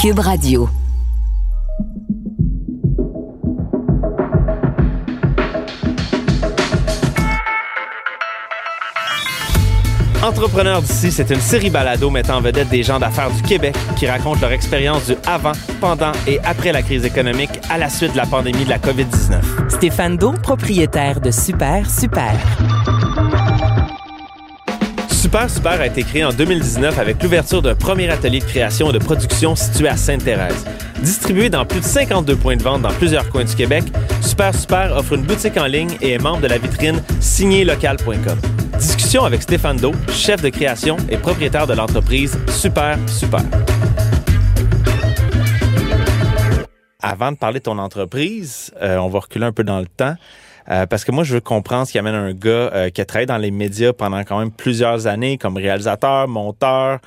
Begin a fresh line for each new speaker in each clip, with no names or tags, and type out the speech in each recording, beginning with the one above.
Cube Radio.
Entrepreneurs d'ici, c'est une série balado mettant en vedette des gens d'affaires du Québec qui racontent leur expérience du avant, pendant et après la crise économique à la suite de la pandémie de la COVID-19.
Stéphane Do, propriétaire de Super Super.
Super Super a été créé en 2019 avec l'ouverture d'un premier atelier de création et de production situé à Sainte-Thérèse. Distribué dans plus de 52 points de vente dans plusieurs coins du Québec, Super Super offre une boutique en ligne et est membre de la vitrine signélocal.com. Discussion avec Stéphane Do, chef de création et propriétaire de l'entreprise Super Super. Avant de parler de ton entreprise, euh, on va reculer un peu dans le temps. Euh, parce que moi, je veux comprendre ce qui amène un gars euh, qui a travaillé dans les médias pendant quand même plusieurs années comme réalisateur, monteur,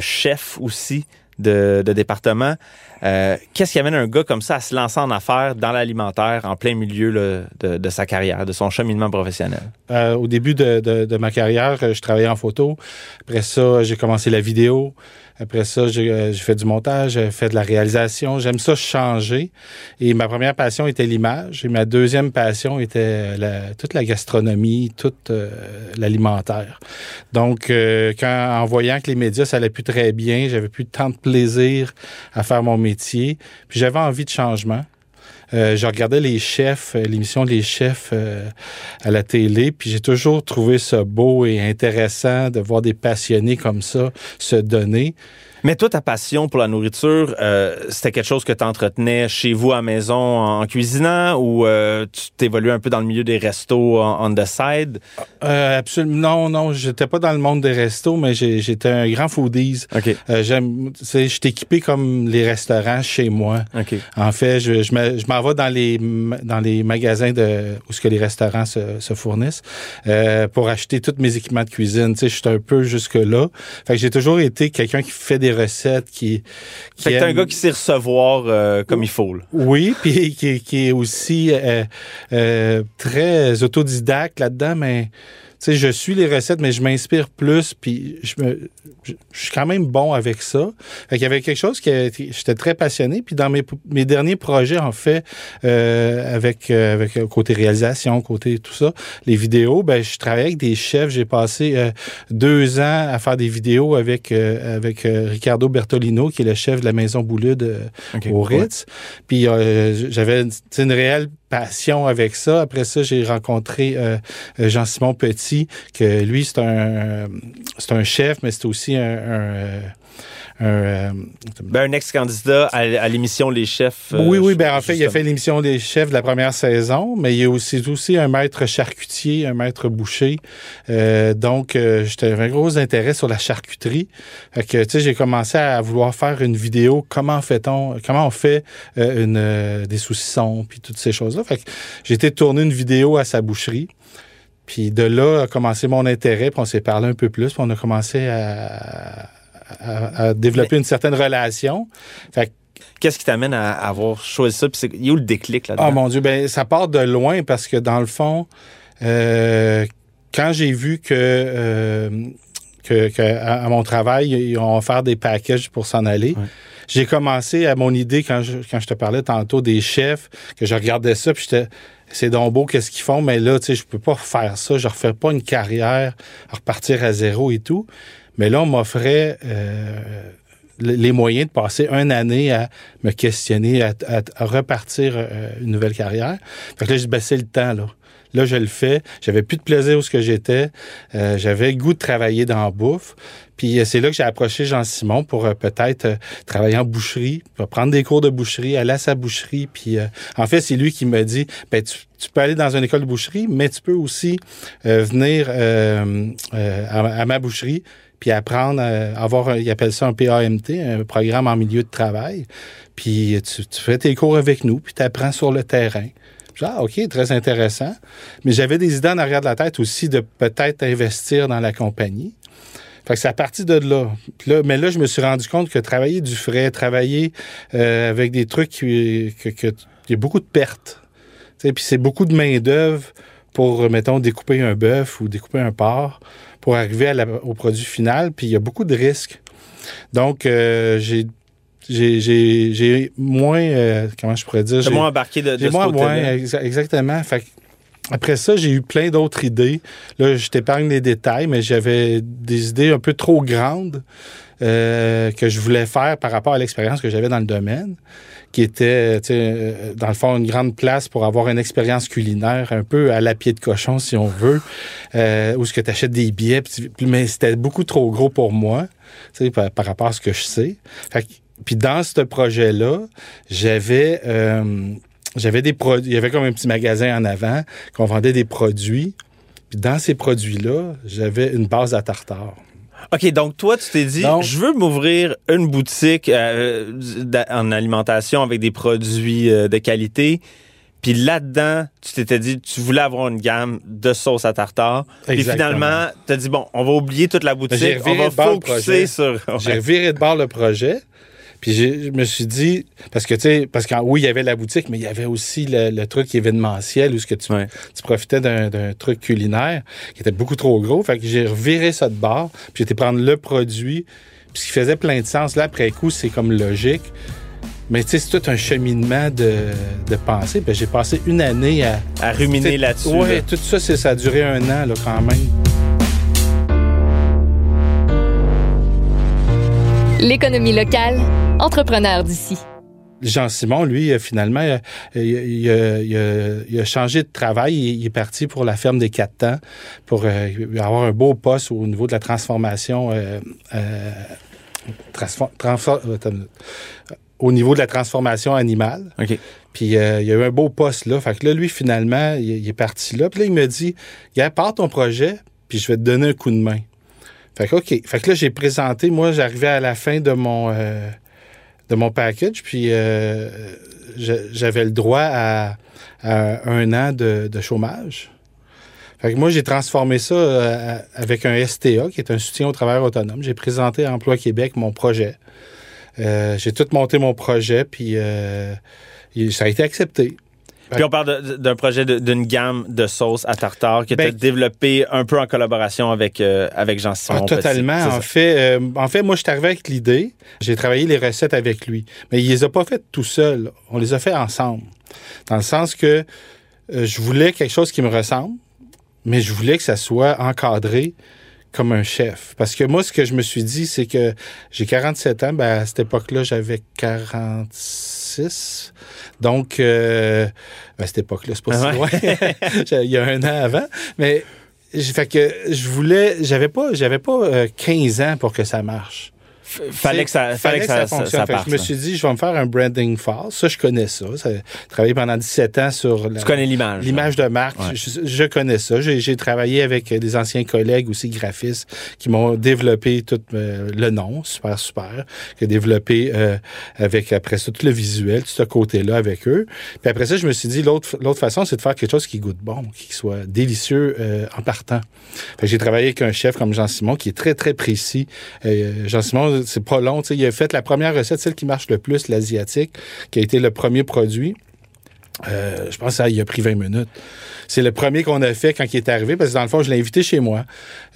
chef aussi de, département. Euh, qu'est-ce qui amène un gars comme ça à se lancer en affaires dans l'alimentaire en plein milieu de, sa carrière, de son cheminement professionnel?
Euh, au début de, ma carrière, je travaillais en photo. Après ça, j'ai commencé la vidéo. Après ça, euh, j'ai fait du montage, j'ai fait de la réalisation. J'aime ça changer. Et ma première passion était l'image. Et ma deuxième passion était toute la gastronomie, toute euh, l'alimentaire. Donc, euh, en voyant que les médias, ça allait plus très bien, j'avais plus tant de plaisir à faire mon métier. Puis j'avais envie de changement. Euh, je regardais les chefs, euh, l'émission Les chefs euh, à la télé, puis j'ai toujours trouvé ça beau et intéressant de voir des passionnés comme ça se donner.
Mais toi, ta passion pour la nourriture, euh, c'était quelque chose que tu entretenais chez vous à la maison en, cuisinant ou euh, tu t'évoluais un peu dans le milieu des restos on, the side?
Euh, absolument. Non, non, j'étais pas dans le monde des restos, mais j'étais un grand foodies.
OK.
Euh, j'aime, j'étais équipé comme les restaurants chez moi.
OK.
En fait, je, je m'en vais dans les, dans les magasins de, où ce que les restaurants se, se fournissent euh, pour acheter tous mes équipements de cuisine. Tu sais, je suis un peu jusque-là. Fait que j'ai toujours été quelqu'un qui fait des recettes, qui...
qui fait que un gars qui sait recevoir euh, comme il faut.
Oui, puis qui, est aussi euh, euh, très autodidacte là-dedans, mais sais, je suis les recettes, mais je m'inspire plus, puis je, me, je, suis quand même bon avec ça. Fait qu'il y avait quelque chose qui j'étais très passionné. Puis dans mes, mes derniers projets, en fait, euh, avec euh, avec euh, côté réalisation, côté tout ça, les vidéos, ben je travaillais avec des chefs. J'ai passé euh, deux ans à faire des vidéos avec avec Ricardo Bertolino, qui est le chef de la maison Boulude au Ritz. Puis j'avais une réelle passion avec ça. Après ça, j'ai rencontré euh, euh, Jean-Simon Petit, que lui, c'est un, c'est un chef, mais c'est aussi un, euh,
un, ben, un ex-candidat à, l'émission Les Chefs.
oui, oui, ben en fait, il a fait l'émission Les Chefs de la première saison, mais il a aussi, aussi un maître charcutier, un maître boucher. donc, j'avais un gros intérêt sur la charcuterie. Fait que, tu sais, j'ai commencé à vouloir faire une vidéo. Comment fait-on, comment on fait une, des saucissons, puis toutes ces choses-là. Fait que j'ai été tourner une vidéo à sa boucherie. Puis de là a commencé mon intérêt, puis on s'est parlé un peu plus, puis on a commencé à, développer une certaine relation. Fait
Qu'est-ce qui t'amène à avoir choisi ça? Puis il y a où le déclic là-dedans?
Oh mon Dieu, ben ça part de loin parce que dans le fond, euh, quand j'ai vu que, euh, que, à, mon travail, ils ont offert des packages pour s'en aller, j'ai commencé à mon idée quand je, quand je te parlais tantôt des chefs, que je regardais ça, puis j'étais c'est donc beau qu'est-ce qu'ils font, mais là, tu sais, je peux pas faire ça, je refais pas une carrière, repartir à zéro et tout. Mais là, on m'offrait euh, les moyens de passer une année à me questionner, à, repartir euh, une nouvelle carrière. Fait que là, j'ai baissé le temps, là. Là, je le fais. J'avais plus de plaisir où que j'étais. Euh, j'avais goût de travailler dans la bouffe. Puis euh, c'est là que j'ai approché Jean-Simon pour euh, peut-être travailler en boucherie, prendre des cours de boucherie, aller à sa boucherie. Puis en fait, c'est lui qui m'a dit, ben, tu, peux aller dans une école de boucherie, mais tu peux aussi venir à, ma boucherie puis apprendre à avoir, il appelle ça un PAMT, un programme en milieu de travail. Puis tu, tu fais tes cours avec nous, puis tu apprends sur le terrain. Ah, OK, très intéressant. Mais j'avais des idées en arrière de la tête aussi de peut-être investir dans la compagnie. Fait que c'est à partir de là. Mais là, je me suis rendu compte que travailler du frais, travailler euh, avec des trucs qui, que, que, y a beaucoup de pertes. Puis c'est beaucoup de main-d'œuvre pour, mettons, découper un bœuf ou découper un porc pour arriver au produit final. Puis il y a beaucoup de risques. Donc, euh, j'ai j'ai, moins, euh, comment je pourrais dire? J'ai-
moins embarqué de, de ce
moins, exactement. Fait que après ça, j'ai eu plein d'autres idées. Là, je t'épargne les détails, mais j'avais des idées un peu trop grandes euh, que je voulais faire par rapport à l'expérience que j'avais dans le domaine, qui était, euh, dans le fond, une grande place pour avoir une expérience culinaire un peu à la pied de cochon, si on veut, euh, où ce que tu achètes des billets, puis tu- mais c'était beaucoup trop gros pour moi, par, par rapport à ce que je sais. Fait que- puis dans ce projet-là, j'avais euh, j'avais des produits. Il y avait comme un petit magasin en avant qu'on vendait des produits. Puis dans ces produits-là, j'avais une base à tartare.
OK, donc toi, tu t'es dit,
Donc-
je veux m'ouvrir une boutique euh, en alimentation avec des produits euh, de qualité. Puis là-dedans, tu t'étais dit, tu voulais avoir une gamme de sauce à tartare. Puis finalement, tu as dit, bon, on va oublier toute la boutique, on va focuser sur...
J'ai viré de bord le projet. Puis j'ai- je me suis dit, parce que tu sais, parce qu'en oui, il y avait la boutique, mais il y avait aussi le, le truc événementiel où ce que tu,
Ouais.
tu profitais d'un d'un truc culinaire qui était beaucoup trop gros. Fait que j'ai reviré ça de bord, puis j'étais prendre le produit, puis ce qui faisait plein de sens. Là, après coup, c'est comme logique. Mais tu sais, c'est tout un cheminement de, de pensée. Puis j'ai passé une année à.
À ruminer là-dessus.
Ouais,
là.
tout ça, c'est- ça a duré un an, là, quand même.
L'économie locale, entrepreneur d'ici.
Jean-Simon, lui, euh, finalement, euh, il, il a- il a- il a changé de travail. Il, est parti pour la ferme des quatre temps pour euh, avoir un beau poste au niveau de la transformation. euh, euh, euh, au niveau de la transformation animale.
OK.
Puis euh, il y a eu un beau poste là. Fait que là, lui, finalement, il, il est parti là. Puis là, il me dit Gars, pars ton projet, puis je vais te donner un coup de main. Fait que, OK. Fait que là, j'ai présenté, moi, j'arrivais à la fin de mon, euh, de mon package, puis euh, j'avais le droit à, un an de, chômage. Fait que moi, j'ai transformé ça euh, avec un STA, qui est un soutien au travail autonome. J'ai présenté à Emploi Québec mon projet. Euh, j'ai tout monté mon projet, puis ça a été accepté.
Puis on parle d'un projet d'une gamme de sauces à tartare que tu as
Ben-
développé un peu en collaboration avec, euh, avec Jean-Simon
Ah, totalement. En fait, euh, en fait, moi, je suis arrivé avec l'idée. J'ai travaillé les recettes avec lui. Mais il les a pas faites tout seul. On les a fait ensemble. Dans le sens que euh, je voulais quelque chose qui me ressemble, mais je voulais que ça soit encadré comme un chef. Parce que moi, ce que je me suis dit, c'est que j'ai 47 ans. Ben, à cette époque-là, j'avais 46. Donc, euh, à cette époque-là, c'est pas
Ah
si loin. Il y a un an avant. Mais fait que je voulais, j'avais pas, j'avais pas euh, 15 ans pour que ça marche.
Fallait que ça, fallait que ça, ça,
fonctionne.
ça
Fait que
parte,
je me suis dit, je vais me faire un branding fast. Ça, je connais ça. j'ai travaillé pendant 17 ans sur la-
Tu connais l'image.
l'image de marque.
Ouais.
Je, je connais ça. J'ai travaillé avec des anciens collègues aussi graphistes qui m'ont développé tout euh, le nom, super, super, qui a développé euh, avec, après ça, tout le visuel, tout ce côté-là avec eux. Puis après ça, je me suis dit, l'autre l'autre façon, c'est de faire quelque chose qui goûte bon, qui soit délicieux euh, en partant. Fait que j'ai travaillé avec un chef comme Jean-Simon qui est très, très précis. Euh, Jean-Simon, c'est pas long. Il a fait la première recette, celle qui marche le plus, l'asiatique, qui a été le premier produit. Euh, je pense que ça il a pris 20 minutes. C'est le premier qu'on a fait quand il est arrivé, parce que dans le fond, je l'ai invité chez moi.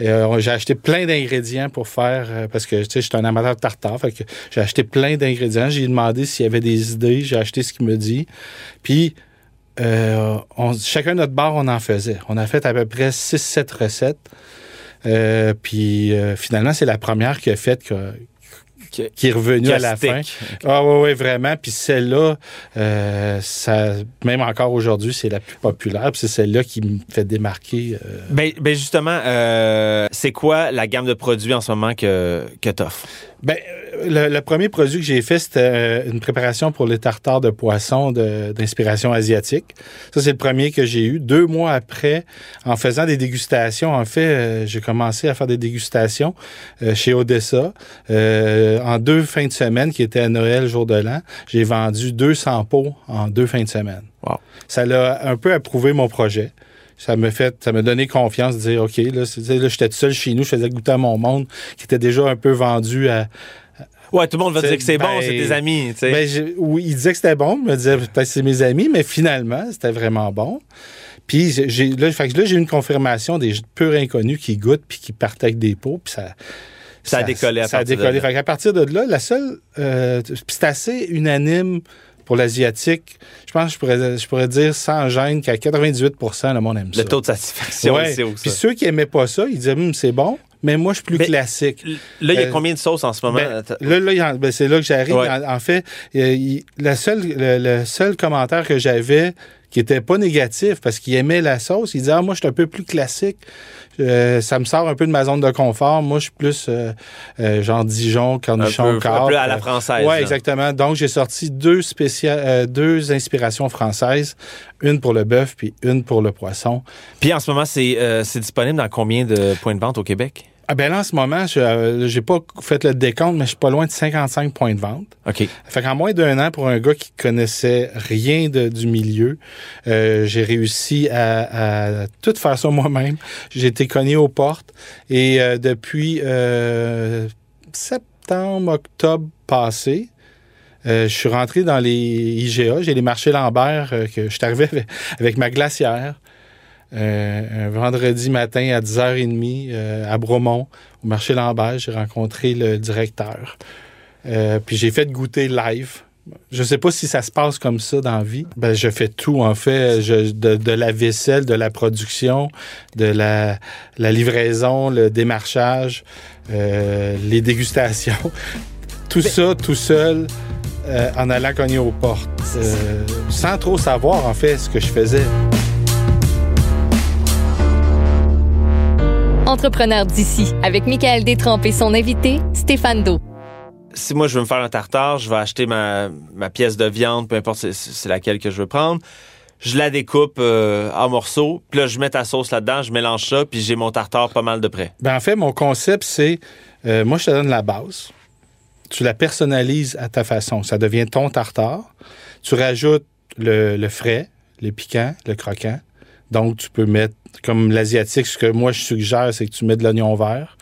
Euh, j'ai acheté plein d'ingrédients pour faire, euh, parce que tu je suis un amateur de tartare, j'ai acheté plein d'ingrédients. J'ai demandé s'il y avait des idées, j'ai acheté ce qu'il me dit. Puis, on- chacun notre bar, on en faisait. On a fait à peu près 6-7 recettes. Puis finalement, c'est la première qui a fait que-
Qui-
qui est
a
à la fin. Ah oui, oui, vraiment. Puis celle-là, euh, ça, même encore aujourd'hui, c'est la plus populaire. Puis c'est celle-là qui me fait démarquer. euh,
Ben, ben justement, euh, c'est quoi la gamme de produits en ce moment que, que tu offres?
Ben, le, le premier produit que j'ai fait, c'était euh, une préparation pour les tartares de poisson d'inspiration asiatique. Ça, c'est le premier que j'ai eu. Deux mois après, en faisant des dégustations, en fait, euh, j'ai commencé à faire des dégustations euh, chez Odessa. Euh, en deux fins de semaine, qui étaient à Noël, jour de l'an, j'ai vendu 200 pots en deux fins de semaine.
Wow.
Ça l'a un peu approuvé mon projet. Ça m'a fait, ça m'a donné confiance de dire, OK, là, j'étais tout seul chez nous, je faisais goûter à mon monde, qui était déjà un peu vendu à,
Ouais, tout le monde va
C'est-
dire que c'est bon, c'est tes amis. tu sais.
ben, oui, il disait que c'était bon. Il me disait peut-être que c'est mes amis, mais finalement, c'était vraiment bon. Puis j'ai- là, fait que là, j'ai eu une confirmation des purs inconnus qui goûtent puis qui partent avec des pots. Puis ça,
Ça a décollé à
ça a
partir de
décollé.
là.
Fait qu'à partir de là, la seule. euh, puis c'est assez unanime pour l'Asiatique. Je pense que je pourrais, je pourrais dire sans gêne qu'à 98% le monde aime ça.
Le taux de satisfaction
Ouais.
au
Puis ceux qui aimaient pas ça, ils disaient Hum, c'est bon, mais moi, je suis plus classique.
Là, il y a
Euh,
combien de sauces en ce moment?
Ben, là, là, ben, c'est là que j'arrive.
Ouais.
En, en fait, il- la seule, le, le seul commentaire que j'avais qui était pas négatif parce qu'il aimait la sauce, il disait ah, moi je suis un peu plus classique. Euh, ça me sort un peu de ma zone de confort. Moi, je suis plus euh, euh, genre Dijon, cornichon,
peu à la française.
Oui,
là.
exactement. Donc, j'ai sorti deux, spécia- euh, deux inspirations françaises, une pour le bœuf puis une pour le poisson.
Puis en ce moment, c'est euh, c'est disponible dans combien de points de vente au Québec?
Ah ben là, en ce moment, je euh, j'ai pas fait le décompte, mais je suis pas loin de 55 points de vente.
OK.
Fait qu'en moins d'un an, pour un gars qui connaissait rien de- du milieu, euh, j'ai réussi à, à tout faire ça moi-même. J'ai été cogné aux portes et euh, depuis euh, septembre, octobre passé, euh, je suis rentré dans les IGA. J'ai les marchés Lambert euh, que je suis arrivé avec, avec ma glacière. Euh, un vendredi matin à 10h30 euh, à Bromont, au marché Lambert. J'ai rencontré le directeur. Euh, puis j'ai fait goûter live. Je sais pas si ça se passe comme ça dans la vie. Ben, je fais tout, en fait. Je- de, de la vaisselle, de la production, de la, la livraison, le démarchage, euh, les dégustations. Tout ça, tout seul, euh, en allant cogner aux portes. Euh, sans trop savoir, en fait, ce que je faisais.
Entrepreneur d'ici, avec Michael Détrempe et son invité, Stéphane Do.
Si moi, je veux me faire un tartare, je vais acheter ma, ma pièce de viande, peu importe c'est- laquelle que je veux prendre. Je la découpe euh, en morceaux, puis là, je mets ta sauce là-dedans, je mélange ça, puis j'ai mon tartare pas mal de près.
Ben, en fait, mon concept, c'est euh, moi, je te donne la base. Tu la personnalises à ta façon. Ça devient ton tartare. Tu rajoutes le, le frais, le piquant, le croquant. Donc, tu peux mettre, comme l'asiatique, ce que moi, je suggère, c'est que tu mets de l'oignon vert,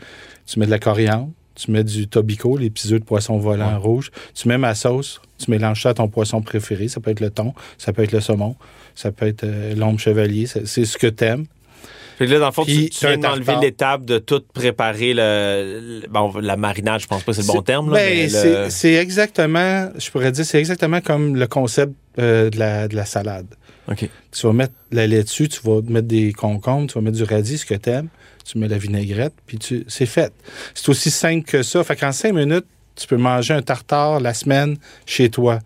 tu mets de la coriandre, tu mets du tobico, les petits œufs de poisson volant rouge. Tu mets ma sauce, tu mélanges ça à ton poisson préféré. Ça peut être le thon, ça peut être le saumon, ça peut être euh, l'ombre chevalier. C'est c'est ce que t'aimes.
Fait que là, dans le fond, tu,
Puis,
tu viens d'enlever l'étape de tout préparer le, le- bon, la marinade, je pense pas que c'est le bon terme.
Ben,
mais
c'est
le-
c'est exactement, je pourrais dire, c'est exactement comme le concept euh, de, la, de la salade.
OK.
Tu vas mettre la laitue, tu vas mettre des concombres, tu vas mettre du radis, ce que tu aimes, tu mets la vinaigrette, puis tu, c'est fait. C'est aussi simple que ça. Fait qu'en cinq minutes, tu peux manger un tartare la semaine chez toi.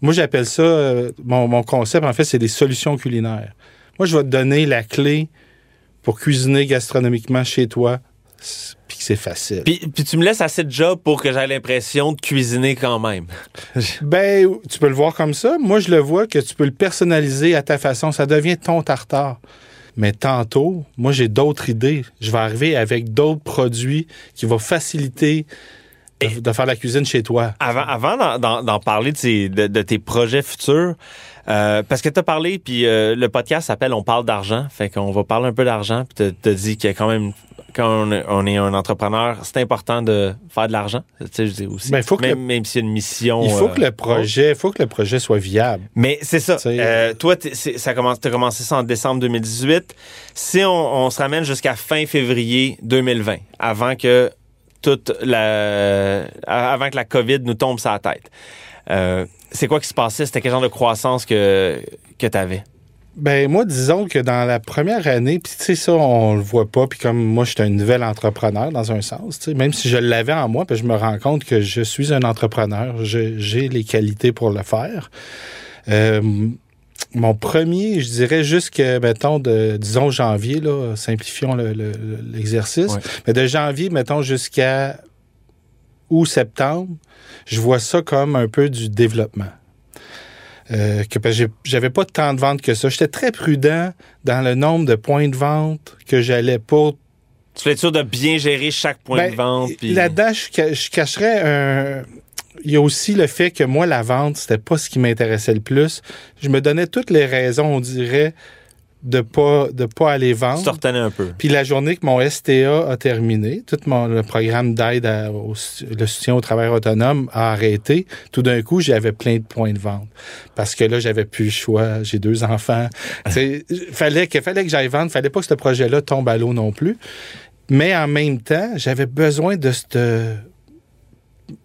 Moi, j'appelle ça, euh, mon, mon concept, en fait, c'est des solutions culinaires. Moi, je vais te donner la clé pour cuisiner gastronomiquement chez toi, puis que c'est facile.
Puis, tu me laisses assez de job pour que j'aie l'impression de cuisiner quand même.
Ben, tu peux le voir comme ça. Moi, je le vois que tu peux le personnaliser à ta façon. Ça devient ton tartare. Mais tantôt, moi, j'ai d'autres idées. Je vais arriver avec d'autres produits qui vont faciliter de, de faire la cuisine chez toi.
Avant, avant d'en- parler de tes projets futurs, euh, parce que tu as parlé, puis euh, le podcast s'appelle On parle d'argent, fait qu'on va parler un peu d'argent, puis tu as dit qu'il y a quand même, quand on est, un entrepreneur, c'est important de faire de l'argent. Tu sais, je dis aussi.
Ben, faut que
même,
le-
même s'il y a une mission.
Il faut
euh,
que le projet, il faut que le projet soit viable.
Mais c'est ça.
Tu
Euh, toi, ça commence, t'as commencé ça en décembre 2018. Si on, on se ramène jusqu'à fin février 2020, avant que toute la, avant que la COVID nous tombe sur la tête, euh, c'est quoi qui se passait? C'était quel genre de croissance que, que tu avais?
Ben moi, disons que dans la première année, puis tu sais ça, on le voit pas, puis comme moi, j'étais un nouvel entrepreneur dans un sens, tu sais, même si je l'avais en moi, puis je me rends compte que je suis un entrepreneur, j'ai les qualités pour le faire. Euh, mon premier, je dirais jusqu'à, mettons, de, disons janvier, là, simplifions le- le- le- l'exercice,
Ouais.
mais de janvier, mettons, jusqu'à août, septembre, je vois ça comme un peu du développement. Euh, que j'avais pas tant de ventes que ça. J'étais très prudent dans le nombre de points de vente que j'allais pour.
Tu fais sûr de bien gérer chaque point
Ben,
de vente? puis-
Là-dedans, je, je cacherais un. Il y a aussi le fait que moi, la vente, c'était pas ce qui m'intéressait le plus. Je me donnais toutes les raisons, on dirait, de pas de pas aller
tu
vendre.
retenais un peu.
Puis la journée que mon STA a terminé, tout mon, le programme d'aide le soutien au travail autonome a arrêté. Tout d'un coup, j'avais plein de points de vente. Parce que là, j'avais plus le choix. J'ai deux enfants. Tu fallait que, fallait que j'aille vendre. Fallait pas que ce projet-là tombe à l'eau non plus. Mais en même temps, j'avais besoin de cette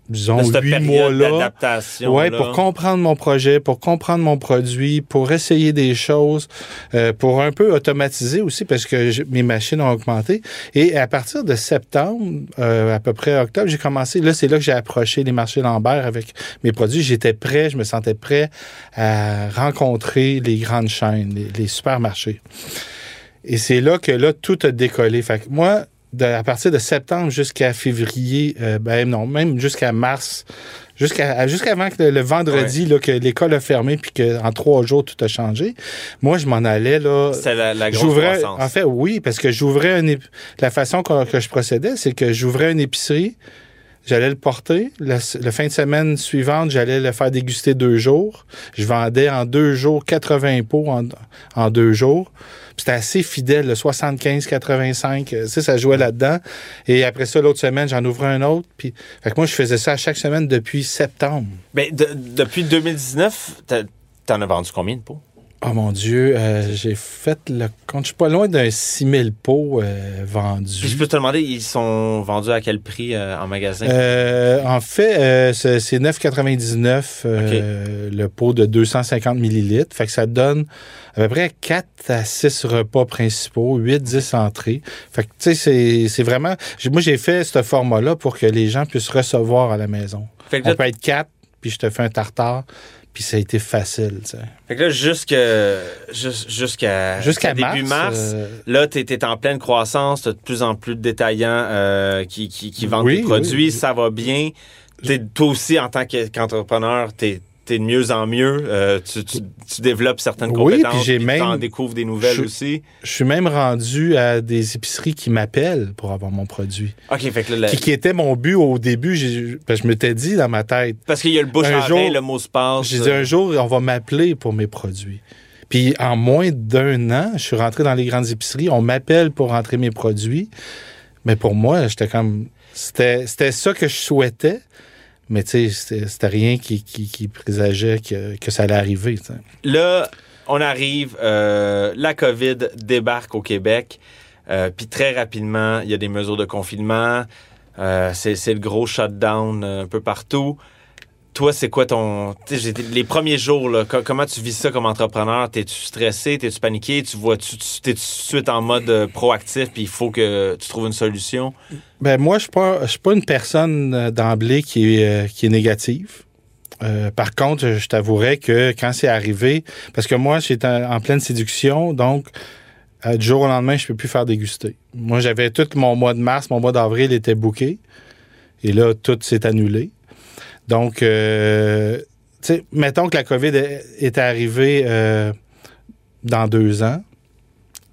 disons, huit mois-là. Ouais,
là.
pour comprendre mon projet, pour comprendre mon produit, pour essayer des choses, euh, pour un peu automatiser aussi parce que je- mes machines ont augmenté. Et à partir de septembre, euh, à peu près octobre, j'ai commencé. Là, c'est là que j'ai approché les marchés Lambert avec mes produits. J'étais prêt, je me sentais prêt à rencontrer les grandes chaînes, les, les supermarchés. Et c'est là que là, tout a décollé. Fait que moi, de- à partir de septembre jusqu'à février, euh, ben non, même jusqu'à mars, jusqu'à jusqu'avant que le, le vendredi, là, que l'école a fermé puis qu'en trois jours, tout a changé, moi, je m'en allais, là.
C'est la, la grosse
en fait, oui, parce que j'ouvrais une la façon que, que je procédais, c'est que j'ouvrais une épicerie, j'allais le porter. La, fin de semaine suivante, j'allais le faire déguster deux jours. Je vendais en deux jours 80 pots en, deux jours. C'était assez fidèle, le 75-85, euh, tu sais, ça jouait là-dedans. Et après ça, l'autre semaine, j'en ouvrais un autre. Puis, fait que moi, je faisais ça chaque semaine depuis septembre.
Ben, de- depuis 2019, t'as- t'en as vendu combien de pots?
Oh mon Dieu, euh, j'ai fait le compte. Je suis pas loin d'un 6000 pots euh, vendus.
Puis je peux te demander, ils sont vendus à quel prix euh, en magasin?
Euh, en fait, c'est c'est 9,99 euh, le pot de 250 millilitres. Fait que ça donne à peu près 4 à 6 repas principaux, 8-10 entrées. Fait que, tu sais, c'est- vraiment... Moi, j'ai fait ce format-là pour que les gens puissent recevoir à la maison.
Fait que
On peut être 4, puis je te fais un tartare, puis ça a été facile, tu sais.
fait que là, jusqu'à
Jusqu'à
début
mars,
mars,
euh,
là, tu es, en pleine croissance, tu as de plus en plus de détaillants euh, qui, qui, qui vendent
Oui,
tes produits,
oui.
ça va bien. T'es- toi aussi, en tant que- qu'entrepreneur, tu es, de mieux en mieux. Euh, tu, tu- tu développes certaines
Oui,
compétences.
puis j'ai
tu en découvres des nouvelles
je-
aussi.
je suis même rendu à des épiceries qui m'appellent pour avoir mon produit.
OK, fait que là, la-
Qui, qui était mon but au début. je m'étais dit dans ma tête,
parce qu'il y a le bouche
un
à
jour,
le mot se passe.
J'ai dit un jour, on va m'appeler pour mes produits. Puis en moins d'un an, je suis rentré dans les grandes épiceries. On m'appelle pour rentrer mes produits. Mais pour moi, j'étais comme. C'était ça que je souhaitais. Mais tu sais, c'était- rien qui, qui, présageait que, que ça allait arriver.
Là, on arrive, euh, la COVID débarque au Québec, euh, puis très rapidement, il y a des mesures de confinement, euh, c'est le gros shutdown un peu partout. Toi, c'est quoi ton... Les premiers jours, là, co- comment tu vis ça comme entrepreneur? T'es-tu stressé? T'es-tu paniqué? Tu vois-tu... tu- T'es-tu tout de suite en mode euh, proactif, puis il faut que tu trouves une solution?
Ben moi, je suis pas, suis pas une personne euh, d'emblée qui est, euh, qui est négative. Par contre, je t'avouerais que quand c'est arrivé, parce que moi, j'étais en pleine séduction, donc du jour au lendemain, je peux plus faire déguster. Moi, j'avais tout mon mois de mars, mon mois d'avril était booké, et là, tout s'est annulé. Donc, euh, tu sais, mettons que la COVID est- arrivée euh, dans deux ans,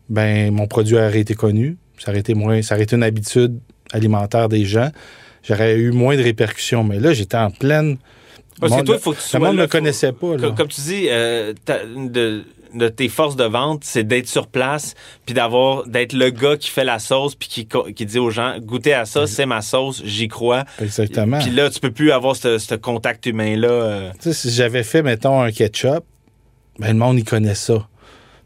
ben mon produit aurait été connu, ça aurait été moins, ça aurait été une habitude alimentaire des gens, j'aurais eu moins de répercussions. Mais là, j'étais en pleine.
Parce que toi, il faut que tu
le monde ne me connaissait pas. là.
Comme, tu dis, euh, de, de tes forces de vente, c'est d'être sur place, puis d'avoir d'être le gars qui fait la sauce, puis qui, qui dit aux gens, goûtez à ça, c'est ma sauce, j'y crois.
Exactement.
Puis là, tu peux plus avoir ce, contact humain-là. euh.
Tu sais, si j'avais fait, mettons, un ketchup, ben, le monde, il connaît ça.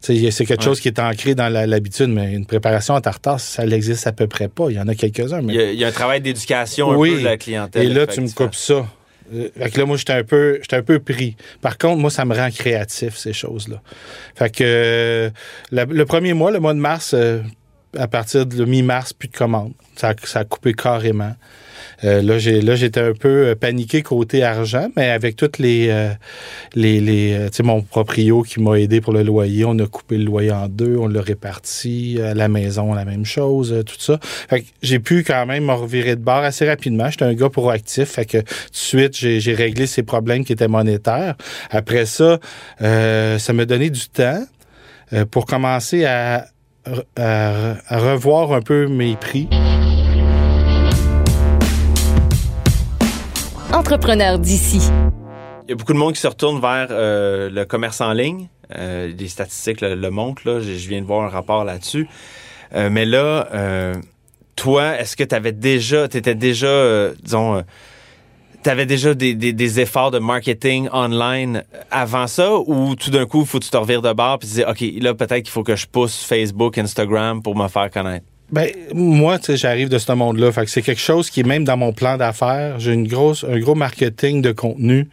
C'est quelque
Ouais.
chose qui est ancré dans l'habitude, mais une préparation en tartare, ça n'existe à peu près pas. Il y en a quelques-uns. Mais...
Il y, a, il y a un travail d'éducation un
Oui.
peu de la clientèle.
Et là, tu me coupes ça. Euh, Fait que là, moi, j'étais un peu, un peu pris. Par contre, moi, ça me rend créatif, ces choses-là. Fait que euh, le premier mois, le mois de mars, euh, à partir de mi-mars, plus de commandes. Ça, ça a coupé carrément. Euh, là, j'ai, là, j'étais un peu euh, paniqué côté argent, mais avec toutes les, euh, les, les euh, tu sais, mon proprio qui m'a aidé pour le loyer, on a coupé le loyer en deux, on l'a réparti à la maison, la même chose, euh, tout ça. Fait que j'ai pu quand même me revirer de bord assez rapidement. J'étais un gars proactif, fait que tout de suite, j'ai, réglé ces problèmes qui étaient monétaires. Après ça, euh, ça m'a donné du temps euh, pour commencer à, à- à revoir un peu mes prix.
Entrepreneur d'ici.
Il y a beaucoup de monde qui se retourne vers euh, le commerce en ligne. Euh, les statistiques le, le montrent. Là. Je, je viens de voir un rapport là-dessus. Euh, mais là, euh, toi, est-ce que tu avais déjà, tu étais déjà, euh, disons, tu avais déjà des, des- des efforts de marketing online avant ça ou tout d'un coup, il faut que tu te revires de bord et tu dis, OK, là, peut-être qu'il faut que je pousse Facebook, Instagram pour me faire connaître?
Ben, moi, tu sais, j'arrive de ce monde-là. Fait que c'est quelque chose qui est même dans mon plan d'affaires. J'ai une grosse, un gros marketing de contenu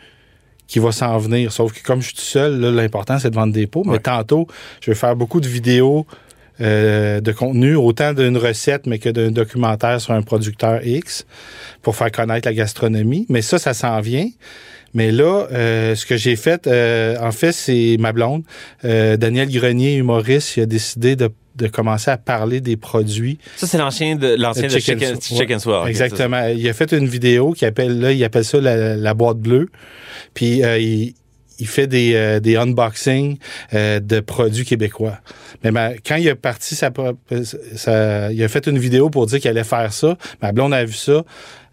qui va s'en venir. Sauf que comme je suis tout seul, là, l'important, c'est de vendre des pots. Mais
Ouais.
tantôt, je vais faire beaucoup de vidéos euh, de contenu, autant d'une recette, mais que d'un documentaire sur un producteur X pour faire connaître la gastronomie. Mais ça, ça s'en vient. Mais là, euh, ce que j'ai fait, euh, en fait, c'est ma blonde, euh, Daniel Grenier, humoriste, il a décidé de, de commencer à parler des produits
Ça, c'est l'ancien de, l'ancien de
Chicken
Chicken,
Exactement. Il a fait une vidéo qui appelle là, il appelle ça la, la boîte bleue. Puis euh, il, il fait des, euh, des unboxings euh, de produits québécois. Mais ma- quand il a parti sa, sa- il a fait une vidéo pour dire qu'il allait faire ça. Ma blonde a vu ça.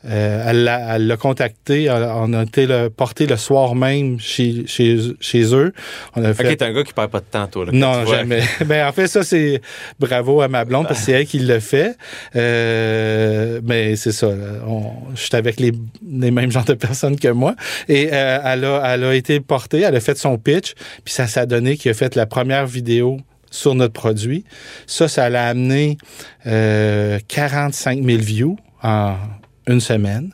Euh, elle l'a elle l'a contacté. On a été le, porté le soir même chez, chez, chez eux. On a fait
Ok, t'es un gars qui perd pas de temps, toi. Là,
non, jamais. ben, en fait, ça, c'est bravo à ma blonde parce que c'est elle qui le fait. Euh, mais c'est ça. On- Je suis avec les, les mêmes genres de personnes que moi. Et euh, elle, a, elle a été portée, elle a fait son pitch, puis ça s'est donné qu'il a fait la première vidéo sur notre produit. Ça, ça l'a amené euh, 45 000 views en une semaine.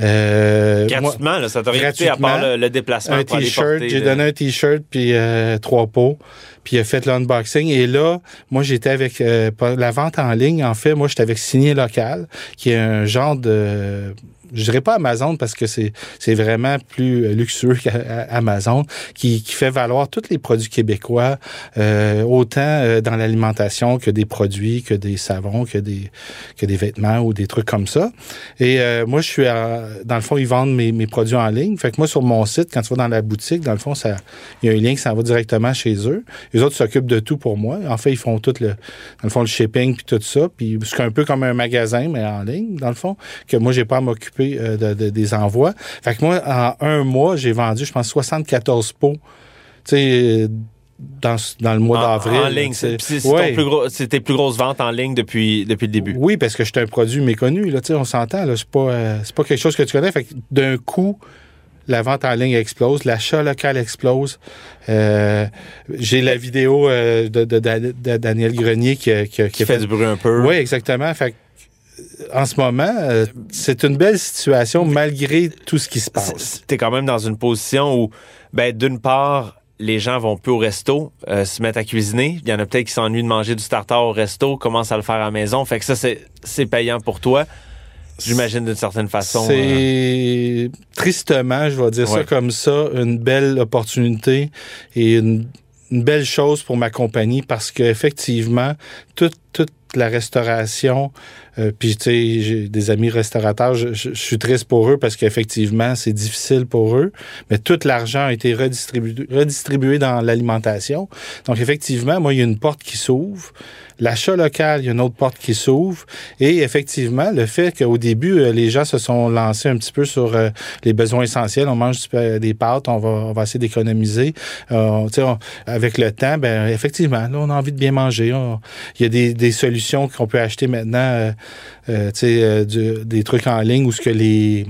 Euh, moi-
Gratuitement, là, ça t'a rien coûté à part le, le déplacement
un t-shirt. J'ai donné un t-shirt puis euh, trois pots. Puis il a fait l'unboxing. Et là, moi, j'étais avec euh, la vente en ligne. En fait, moi, j'étais avec Signé Local, qui est un genre de je dirais pas Amazon parce que c'est vraiment plus euh, luxueux qu'Amazon, qui, qui fait valoir tous les produits québécois, euh, autant euh, dans l'alimentation que des produits, que des savons, que des que des vêtements ou des trucs comme ça. Et moi, je suis à- dans le fond, ils vendent mes, mes produits en ligne. Fait que moi, sur mon site, quand tu vas dans la boutique, dans le fond, il y a un lien qui s'en va directement chez eux. Les autres s'occupent de tout pour moi. En fait, ils font tout le dans le fond le shipping puis tout ça. Puis c'est un peu comme un magasin mais en ligne dans le fond que moi j'ai pas à m'occuper euh, de, de- des envois. Fait que moi en un mois j'ai vendu je pense 74 pots. Tu sais dans, dans le mois d'avril.
en ligne. C'est
Ouais.
plus gros- tes plus grosses ventes en ligne depuis, depuis le début.
Oui, parce que je suis un produit méconnu, là, on s'entend, c'est pas, euh, pas quelque chose que tu connais. Fait que d'un coup, la vente en ligne explose, l'achat local explose. Euh, j'ai la vidéo euh, de, de- de- de Daniel Grenier qui,
fait du bruit un peu.
Oui, exactement. Fait en ce moment, euh, c'est une belle situation malgré tout ce qui se passe.
C'est- T'es quand même dans une position où, ben, d'une part, les gens vont plus au resto, euh, se mettre à cuisiner. Il y en a peut-être qui s'ennuient de manger du tartare au resto, commencent à le faire à la maison. Fait que ça, c'est payant pour toi. J'imagine d'une certaine façon. euh,
C'est tristement, je vais dire ça comme ça, une belle opportunité et une, une belle chose pour ma compagnie parce qu'effectivement, toute, toute la restauration, euh, puis tu sais, j'ai des amis restaurateurs, je, je- je suis triste pour eux parce qu'effectivement, c'est difficile pour eux, mais tout l'argent a été redistribué, redistribué dans l'alimentation. Donc effectivement, moi, il y a une porte qui s'ouvre. L'achat local, il y a une autre porte qui s'ouvre. Et effectivement, le fait qu'au début, euh, les gens se sont lancés un petit peu sur euh, les besoins essentiels. On mange des pâtes, on va, essayer d'économiser. Euh, avec le temps, ben effectivement, là, on a envie de bien manger. Il y a des, solutions qu'on peut acheter maintenant, euh, des trucs en ligne où ce que les...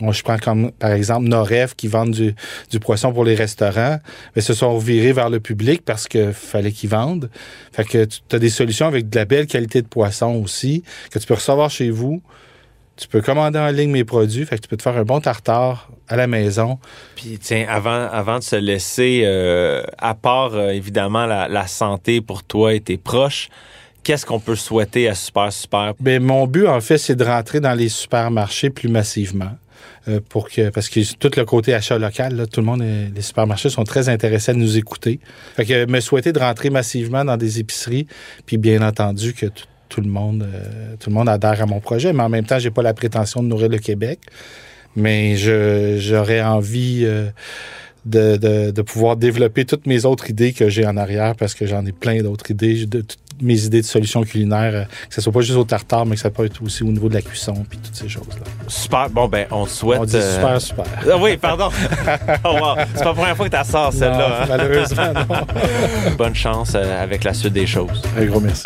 Je prends comme, par exemple, Noref qui vendent du, du poisson pour les restaurants, mais se sont virés vers le public parce qu'il fallait qu'ils vendent. Fait que tu as des solutions avec de la belle qualité de poisson aussi, que tu peux recevoir chez vous. Tu peux commander en ligne mes produits, fait que tu peux te faire un bon tartare à la maison.
Puis tiens, avant, avant de se laisser, euh, à part euh, évidemment la, la santé pour toi et tes proches, qu'est-ce qu'on peut souhaiter à Super Super?
Ben, mon but, en fait, c'est de rentrer dans les supermarchés plus massivement. Euh, pour que, parce que tout le côté achat local, tout le monde, euh, les supermarchés sont très intéressés à nous écouter. Fait que me souhaiter de rentrer massivement dans des épiceries, puis bien entendu que tout, le monde, euh, tout adhère à mon projet, mais en même temps, j'ai pas la prétention de nourrir le Québec, mais j'aurais envie euh, de, de, de pouvoir développer toutes mes autres idées que j'ai en arrière, parce que j'en ai plein d'autres idées, de, toutes mes idées de solutions culinaires, euh, que ce soit pas juste au tartare, mais que ça peut être aussi au niveau de la cuisson, puis toutes ces choses-là.
Super. Bon, ben, on te souhaite.
On dit
euh,
super, super.
Ah oui, pardon. oh, wow. C'est pas la première fois que tu sors celle-là. Hein?
Malheureusement, non.
Bonne chance euh, avec la suite des choses.
Un gros merci.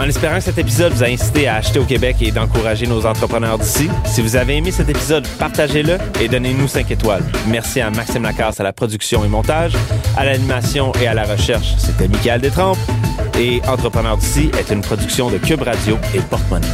En espérant que cet épisode vous a incité à acheter au Québec et d'encourager nos entrepreneurs d'ici, si vous avez aimé cet épisode, partagez-le et donnez-nous 5 étoiles. Merci à Maxime Lacasse à la production et montage, à l'animation et à la recherche. C'était Michael Détrempe et Entrepreneur d'ici est une production de Cube Radio et Porte-Monnaie.